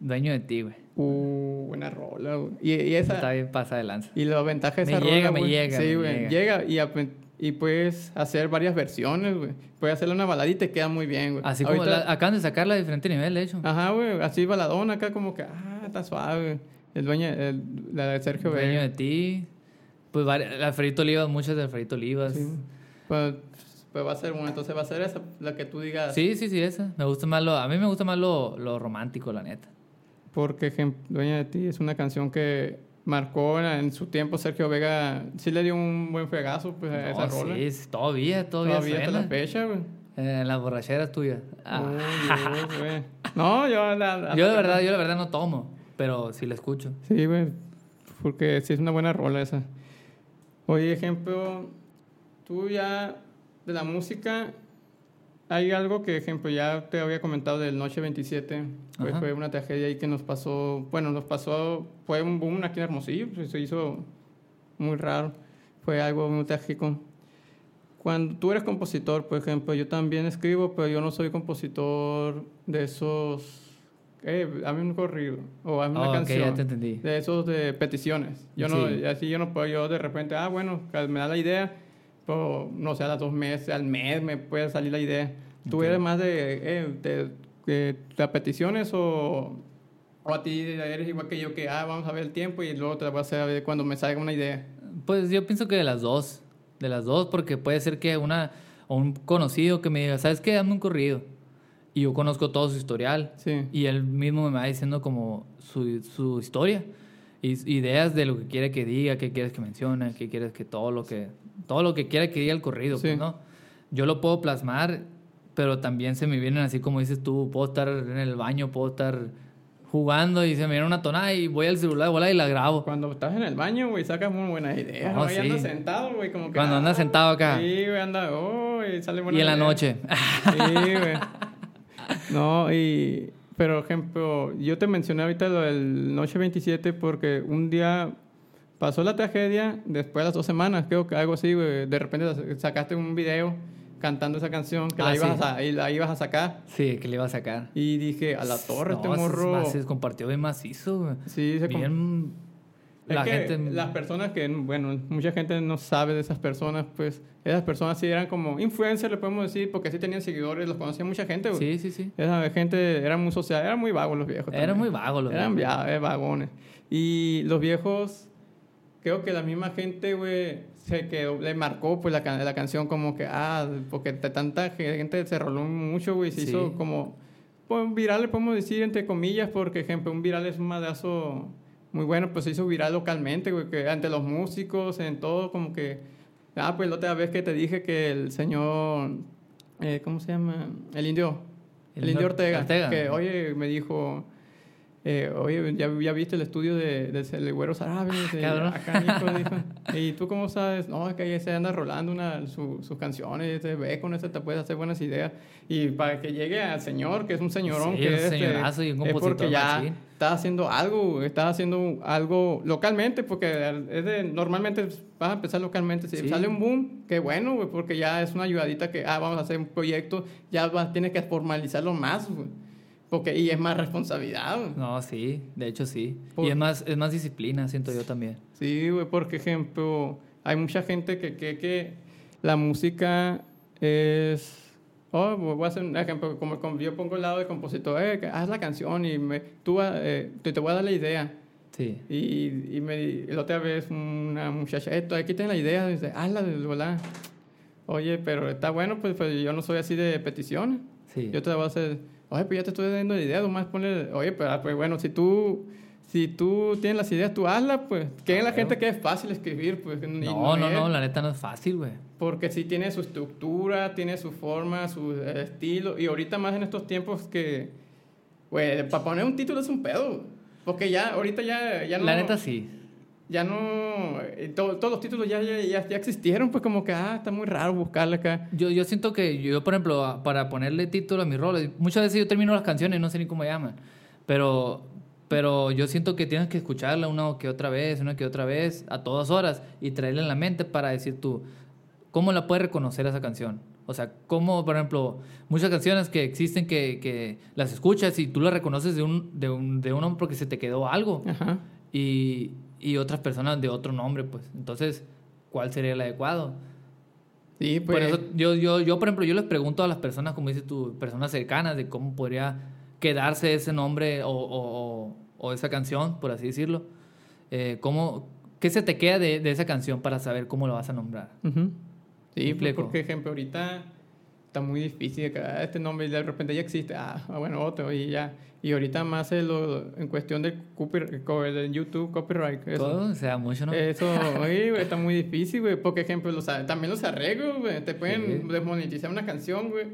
Dueño de ti, güey. Uh, buena rola, güey. Y, y esa... Está bien pasa de lanza. Y la ventaja de Me esa rola, llega, me güey, llega, Sí, me güey. llega. Llega y, puedes hacer varias versiones, güey. Puedes hacerle una baladita y te queda muy bien, güey. Así como la- acaban de sacarla de diferente nivel, de hecho. Ajá, güey. Así baladona acá como que, ah, está suave. El dueño, el, la de Sergio Dueño Vega. de ti. Pues el Alfredito Olivas, muchas de Alfredito Olivas. Sí. Sí. Pues, pues va a ser una, entonces va a ser esa, la que tú digas. sí, sí, esa. Me gusta más lo, a mí me gusta más lo, lo romántico, la neta. Porque Dueña de ti es una canción que marcó en, su tiempo Sergio Vega. Sí le dio un buen fregazo pues, a esa No, rola. sí, todavía, todavía, Todavía hasta la fecha, güey. Eh, en las borracheras tuyas. Ah. Güey. No, yo la, la- Yo de verdad, yo de verdad no tomo, pero sí la escucho. Sí, güey. Porque sí es una buena rola esa. Oye, ejemplo, tú ya de la música, hay algo que, ejemplo, ya te había comentado del Noche 27. Pues Ajá. fue una tragedia ahí que nos pasó. Bueno, nos pasó. Fue un boom aquí en Hermosillo. pues, se hizo muy raro. Fue algo muy trágico. Cuando tú eres compositor, por ejemplo, yo también escribo, pero yo no soy compositor de esos. Eh, hazme un corrido o hazme una Oh, ok, canción. ya te entendí. De esos de peticiones. Yo no, Sí. así yo no puedo, yo de repente, ah, bueno, me da la idea, pero no sé, a las dos meses, al mes me puede salir la idea. ¿Tú eres más de, eh, de, de- de peticiones o, o a ti eres igual que yo, que, ah, vamos a ver el tiempo y luego te la voy a hacer a ver cuando me salga una idea? Pues yo pienso que de las dos. De las dos, porque puede ser que una o un conocido que me diga, ¿sabes qué? Dame un corrido. Y yo conozco todo su historial. Sí. Y él mismo me va diciendo como su, su historia. Y ideas de lo que quiere que diga, qué quieres que mencione, qué quieres que todo lo que todo lo que quiera que diga el corrido, Sí. pues, ¿no? Yo lo puedo plasmar, pero también se me vienen así como dices tú, puedo estar en el baño, puedo estar jugando y se me viene una tonada y voy al celular, bola y la grabo. Cuando estás en el baño, güey, sacas muy buenas ideas. No, sí. andas sentado, güey, como que... Cuando ah, andas sentado acá. Sí, güey, anda, oh, y sale buena Y en la noche. Sí, güey. No, y... Pero, ejemplo, yo te mencioné ahorita lo del Noche 27 porque un día pasó la tragedia, después de las dos semanas, creo que algo así, güey. De repente sacaste un video cantando esa canción que Ah, la, ibas sí. a, la ibas a sacar. Sí, que le iba a sacar. Y dije, a la torre, este No, se- morro... Se compartió bien macizo, güey. Sí, se Bien. Es La que gente. las personas que, bueno, mucha gente no sabe de esas personas, pues esas personas sí eran como influencers, le podemos decir, porque sí tenían seguidores, los conocía mucha gente, güey. Sí, sí, sí. Esa gente era muy social, eran muy vagos los viejos. Eran muy vagos los Eran viejos. ya, eh, vagones. Y los viejos, creo que la misma gente, güey, se quedó, le marcó pues la, can- la canción como que, ah, porque tanta gente se roló mucho, güey, se Sí. hizo como, pues viral, le podemos decir entre comillas, porque, ejemplo, un viral es un madrazo muy bueno, pues se hizo viral localmente, güey, que ante los músicos, en todo, como que, ah, pues la otra vez que te dije que el señor, eh, ¿cómo se llama? El indio. El indio Ortega, Ortega. que oye, me dijo, eh, oye, ¿ya, ya viste el estudio de, de el Güero Sarabia? Cabrón. Acá, Nico, dijo. ¿Y tú cómo sabes? No, es que ahí se anda rolando una, su- sus canciones, se ve con eso te puedes hacer buenas ideas. Y para que llegue al señor, que es un señorón, Sí, que un es, este, señorazo y un es compositor porque ya machín. estás haciendo algo, estás haciendo algo localmente, porque es de, normalmente vas a empezar localmente. Si Sí. sale un boom, qué bueno, porque ya es una ayudadita que, ah, vamos a hacer un proyecto, ya vas, tienes que formalizarlo más, güey. Porque, y es más responsabilidad, güey. No, sí, de hecho sí. Por- Y es más, es más disciplina, siento yo también. Sí, güey, por ejemplo, hay mucha gente que cree que la música es... Oh, voy a hacer un ejemplo, como, como yo pongo el lado de compositor, eh, haz la canción y me, tú eh, te, te voy a dar la idea. Sí. Y, y me, la otra vez una muchacha, esto, aquí tienes la idea, dice, hazla de volar. Oye, pero está bueno, pues, pues yo no soy así de peticiones. Sí. Yo te la voy a hacer, oye, pues ya te estoy dando la idea, nomás ponle, oye, pues, ah, pues bueno, si tú, si tú tienes las ideas, tú hazlas, pues. Que la gente que es fácil escribir, pues. y No, no, es, no, la neta no es fácil, güey. Porque sí tiene su estructura, tiene su forma, su eh, estilo. Y ahorita más en estos tiempos que, güey, para poner un título es un pedo. Porque ya, ahorita ya, ya no... La neta sí. Ya no... eh, to- todos los títulos ya, ya, ya, existieron, pues como que, ah, está muy raro buscarle acá. Yo, yo siento que yo, por ejemplo, para ponerle título a mis roles, muchas veces yo termino las canciones y no sé ni cómo llaman, pero, pero yo siento que tienes que escucharla una que otra vez, una que otra vez, a todas horas, y traerla en la mente para decir tú, ¿cómo la puedes reconocer esa canción? O sea, ¿cómo, por ejemplo, muchas canciones que existen que, que las escuchas y tú las reconoces de un, de un, de porque se te quedó algo? Ajá. y, y otras personas de otro nombre, pues. Entonces, ¿cuál sería el adecuado? Sí, pues... Por eso, yo, yo, yo, por ejemplo, yo les pregunto a las personas, como dices tú, personas cercanas, de cómo podría quedarse ese nombre o, o, o- esa canción, por así decirlo. Eh, ¿cómo, ¿Qué se te queda de, de esa canción para saber cómo lo vas a nombrar? Ujú. Sí, Me pues, porque, ejemplo, ahorita está muy difícil, ah, este nombre de repente ya existe, ah bueno, otro y ya. Y ahorita más en, lo, en cuestión del de YouTube, copyright. Eso, Todo, o sea, mucho, ¿no? Eso, oye, está muy difícil, güey. Porque, ejemplo, los, también los arreglos, güey. Te pueden desmonetizar una canción, güey.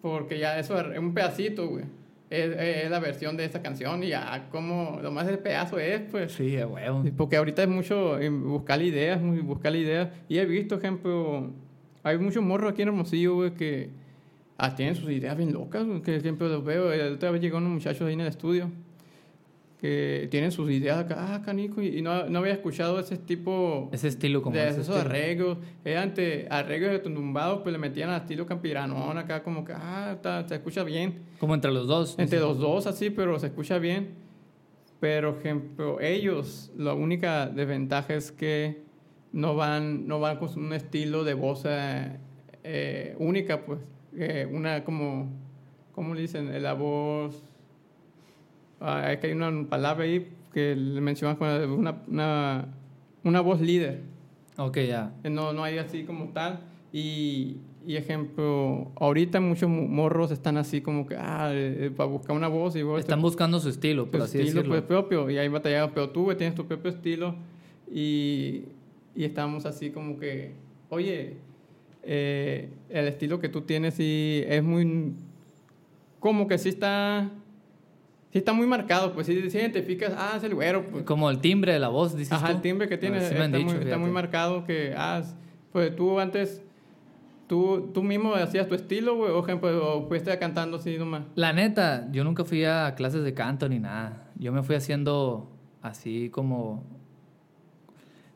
Porque ya eso es un pedacito, güey. Es, es, la versión de esa canción y ya como lo más del pedazo es, pues. Sí, huevo. Porque ahorita es mucho buscar ideas, buscar ideas. Y he visto, ejemplo, hay muchos morros aquí en Hermosillo, güey, que ah, tienen sus ideas bien locas, que siempre los veo. La otra vez llegaron unos muchachos ahí en el estudio que tienen sus ideas acá, ah, canico, y, no, no, había escuchado ese tipo... Ese estilo como de esos arreglos. ante arreglos de tumbados, pues le metían al estilo campiranón acá, como que, ah, se escucha bien. Como entre los dos. Entre los dos, así, pero se escucha bien. Pero, ejemplo, ellos, la única desventaja es que no van, no van con un estilo de voz eh, eh, única, pues. Eh, una como, ¿cómo le dicen? La voz Ah, que hay una palabra ahí que le mencionas una, una, una voz líder. Ok, ya. No, no hay así como tal. Y, y, ejemplo, ahorita muchos morros están así como que, ah, eh, para buscar una voz y. Están buscando su estilo, por así estilo, pues, propio. Y ahí batallado, pero tú tienes tu propio estilo. Y, y estamos así como que, oye, eh, el estilo que tú tienes sí es muy. Como que sí está Sí, está muy marcado, pues si, identificas, ah, es el güero. Pues. Como el timbre de la voz, dices Ajá, el timbre que tiene está, muy, marcado que, ah, pues tú antes, tú, tú mismo hacías tu estilo, güey, o, ejemplo, o fuiste cantando así nomás. La neta, yo nunca fui a clases de canto ni nada. Yo me fui haciendo así como...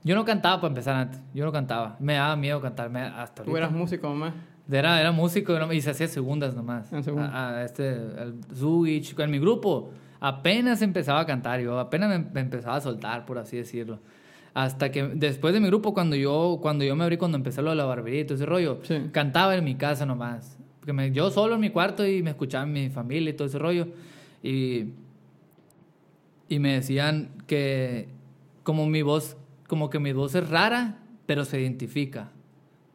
Yo no cantaba para empezar antes, yo no cantaba. Me daba miedo cantar hasta ahorita. ¿Tú eras músico mamá? Era, era músico y se hacía segundas nomás. A, este, el Zugich, en mi grupo, apenas empezaba a cantar, yo apenas me, empezaba a soltar, por así decirlo. Hasta que después de mi grupo, cuando yo, cuando yo me abrí, cuando empecé lo de la barbería y todo ese rollo, cantaba en mi casa nomás. Porque me, yo solo en mi cuarto y me escuchaba mi familia y todo ese rollo. Y, y me decían que como mi voz, como que mi voz es rara, pero se identifica.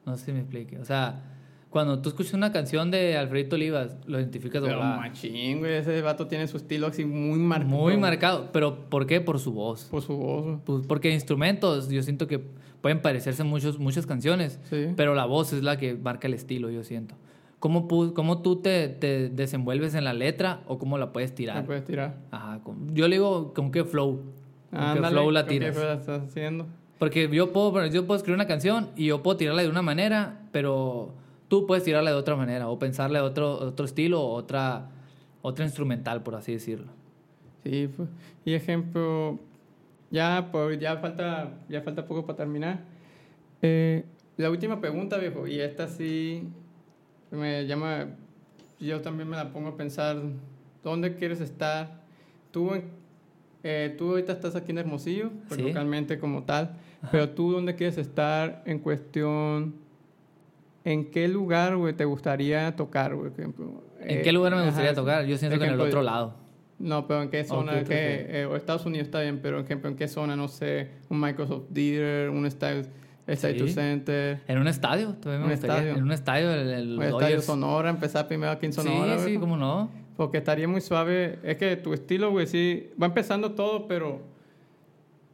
No sé si me explique. O sea, cuando tú escuchas una canción de Alfredito Olivas, lo identificas Pero machín, güey, ese vato tiene su estilo así muy marcado. Muy marcado, pero ¿por qué? Por su voz. Por su voz. Pues porque instrumentos, yo siento que pueden parecerse muchos, muchas canciones, pero la voz es la que marca el estilo, yo siento. ¿Cómo, cómo tú te, te, desenvuelves en la letra o cómo la puedes tirar? La puedes tirar. Ajá, yo le digo, ¿con qué flow? ¿Con qué flow la tiras? ¿Qué estás haciendo? Porque yo puedo, yo puedo escribir una canción y yo puedo tirarla de una manera, pero tú puedes tirarle de otra manera o pensarle otro, otro estilo o otra, otra instrumental, por así decirlo. Sí, pues, y ejemplo, ya, pues, ya, falta, ya falta poco para terminar. Eh, la última pregunta, viejo, y esta sí me llama, yo también me la pongo a pensar, ¿dónde quieres estar? Tú, eh, tú ahorita estás aquí en Hermosillo, pues, localmente como tal, pero tú dónde quieres estar en cuestión ¿En qué lugar, güey, te gustaría tocar, güey? ¿En qué lugar me gustaría tocar? Yo siento que en el otro lado. No, pero ¿en qué zona? ¿Qué, eh, Estados Unidos está bien, pero ejemplo, ¿en qué zona? No sé, un Microsoft Theater, un Style, Style Center. En un estadio, todavía me gustaría. En un estadio, el, el, estadio Sonora, empezar primero aquí en Sonora. Sí, sí, cómo no. Porque estaría muy suave. Es que tu estilo, güey, sí, va empezando todo, pero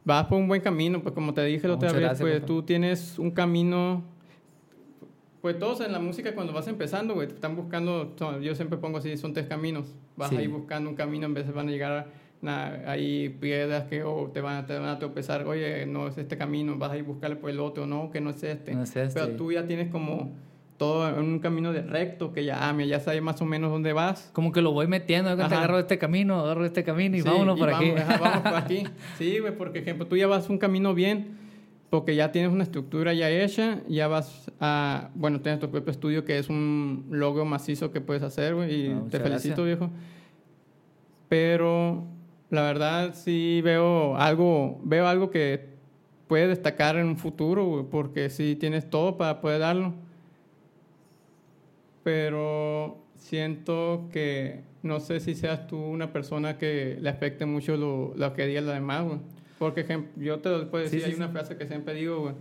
vas por un buen camino. Pues como te dije la otra vez, pues tú tienes un camino pues todos en la música cuando vas empezando, güey, te están buscando, yo siempre pongo así, son tres caminos. Vas ahí buscando un camino, en de van a llegar a, ahí piedras que te, van, a, te van a tropezar, oye, no es este camino, vas a ir a buscarle por el otro, no, que no es este. No es este. Pero tú ya tienes como todo en un camino de recto, que ya, ah, ya sabes más o menos dónde vas. Como que lo voy metiendo, te agarro este camino, agarro este camino y vámonos por aquí. vamos por aquí. Sí, güey, porque ejemplo, tú ya vas un camino bien porque ya tienes una estructura ya hecha, ya vas a, bueno, tienes tu propio estudio que es un logo macizo que puedes hacer, güey, y ah, te felicito, viejo. Pero la verdad sí veo algo, veo algo que puede destacar en un futuro, porque sí tienes todo para poder darlo. Pero siento que no sé si seas tú una persona que le afecte mucho lo, lo que diga la demás, güey. Porque ejemplo, yo te lo puedo decir, hay una frase que siempre digo,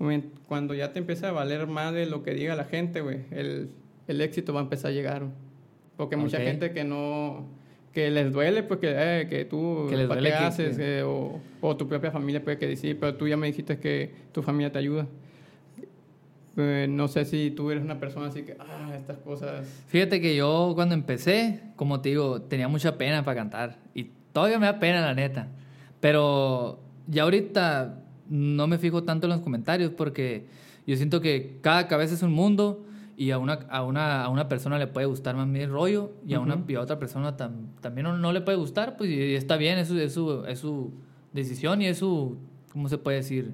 güey, cuando ya te empieza a valer más de lo que diga la gente, güey, el, el éxito va a empezar a llegar. Porque mucha Ok. gente que no que les duele pues que, eh, que tú Que les ¿para duele qué que- haces que- Eh, o, o tu propia familia puede que decir pero tú ya me dijiste que tu familia te ayuda Eh, no sé si tú eres una persona así que ah estas cosas Fíjate que yo cuando empecé, como te digo, tenía mucha pena para cantar. Y todavía me da pena, la neta. Pero ya ahorita no me fijo tanto en los comentarios porque yo siento que cada cabeza es un mundo y a una, a una, a una persona le puede gustar más mi rollo y a, una, y a otra persona tam- también no, no le puede gustar, pues y, está bien, es su, es, su, es su decisión y es su, ¿cómo se puede decir?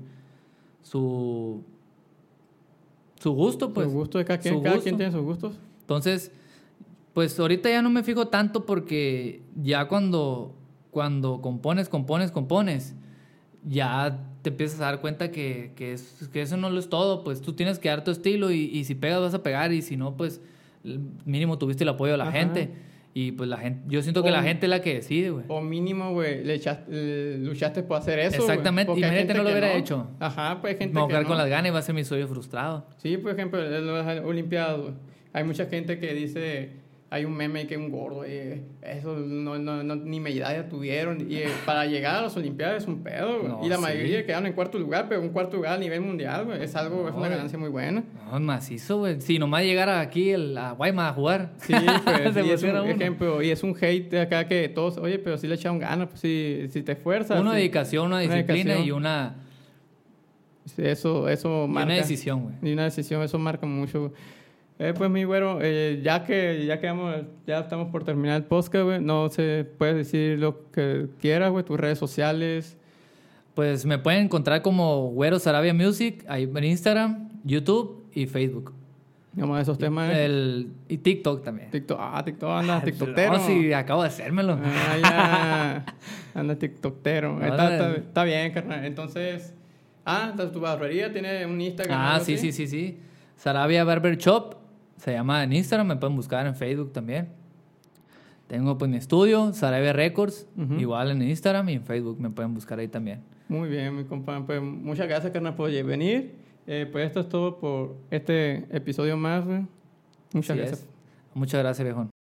Su, su gusto, pues. el gusto de cada quien su cada quien tiene sus gustos Entonces, pues ahorita ya no me fijo tanto porque ya cuando, cuando compones, compones, compones, ya te empiezas a dar cuenta que, que, es- que eso no lo es todo, pues tú tienes que dar tu estilo y, y si pegas vas a pegar y si no, pues mínimo tuviste el apoyo de la Ajá. gente y pues la gente, yo siento que la gente es la que decide, güey. o mínimo güey luchaste por hacer eso Exactamente, imagínate no lo hubiera hecho. ajá pues gente Me voy a que quedar no. con las ganas y va a ser mi sueño frustrado. Sí, por ejemplo, en las Olimpiadas, güey, hay mucha gente que dice, hay un meme que un gordo, y eso no, no, no- ni medalla tuvieron, y eh, para llegar a las Olimpiadas es un pedo. No, y la sí. mayoría quedaron en cuarto lugar, pero un cuarto lugar a nivel mundial, güey, es algo, es una ganancia muy buena. No, macizo, güey. Si nomás llegara aquí el, a Guaymas a jugar. Sí, pues, y es un uno. ejemplo, y es un hate acá que todos, oye, pero si le echaron ganas, pues si, si te esfuerzas. Una sí. dedicación, una Una disciplina dedicación. y una, Sí, eso, eso y marca. una decisión, güey. Y una decisión, eso marca mucho. Eh, pues mi güero, eh, ya que ya quedamos, ya estamos por terminar el podcast, güey, no sé, puedes decir lo que quieras, güey, tus redes sociales. Pues me pueden encontrar como Güero Sarabia Music ahí en Instagram, YouTube y Facebook. Digamos, esos temas. El, y TikTok también. TikTok, ah, TikTok, anda, TikTokero. No, sí, acabo de hacérmelo. Ah, ya. Anda, TikToktero. No, está, bien, carnal. Entonces, ah, tu barbería tiene un Instagram. ah, sí, sí, sí, sí. Sarabia Barber Shop. Se llama en Instagram, me pueden buscar en Facebook también. Tengo pues mi estudio, Sarabia Records, igual en Instagram y en Facebook me pueden buscar ahí también. Muy bien, mi compa. Pues muchas gracias, carnal, por venir. Eh, pues esto es todo por este episodio más. Muchas Así gracias. es. Muchas gracias, viejón.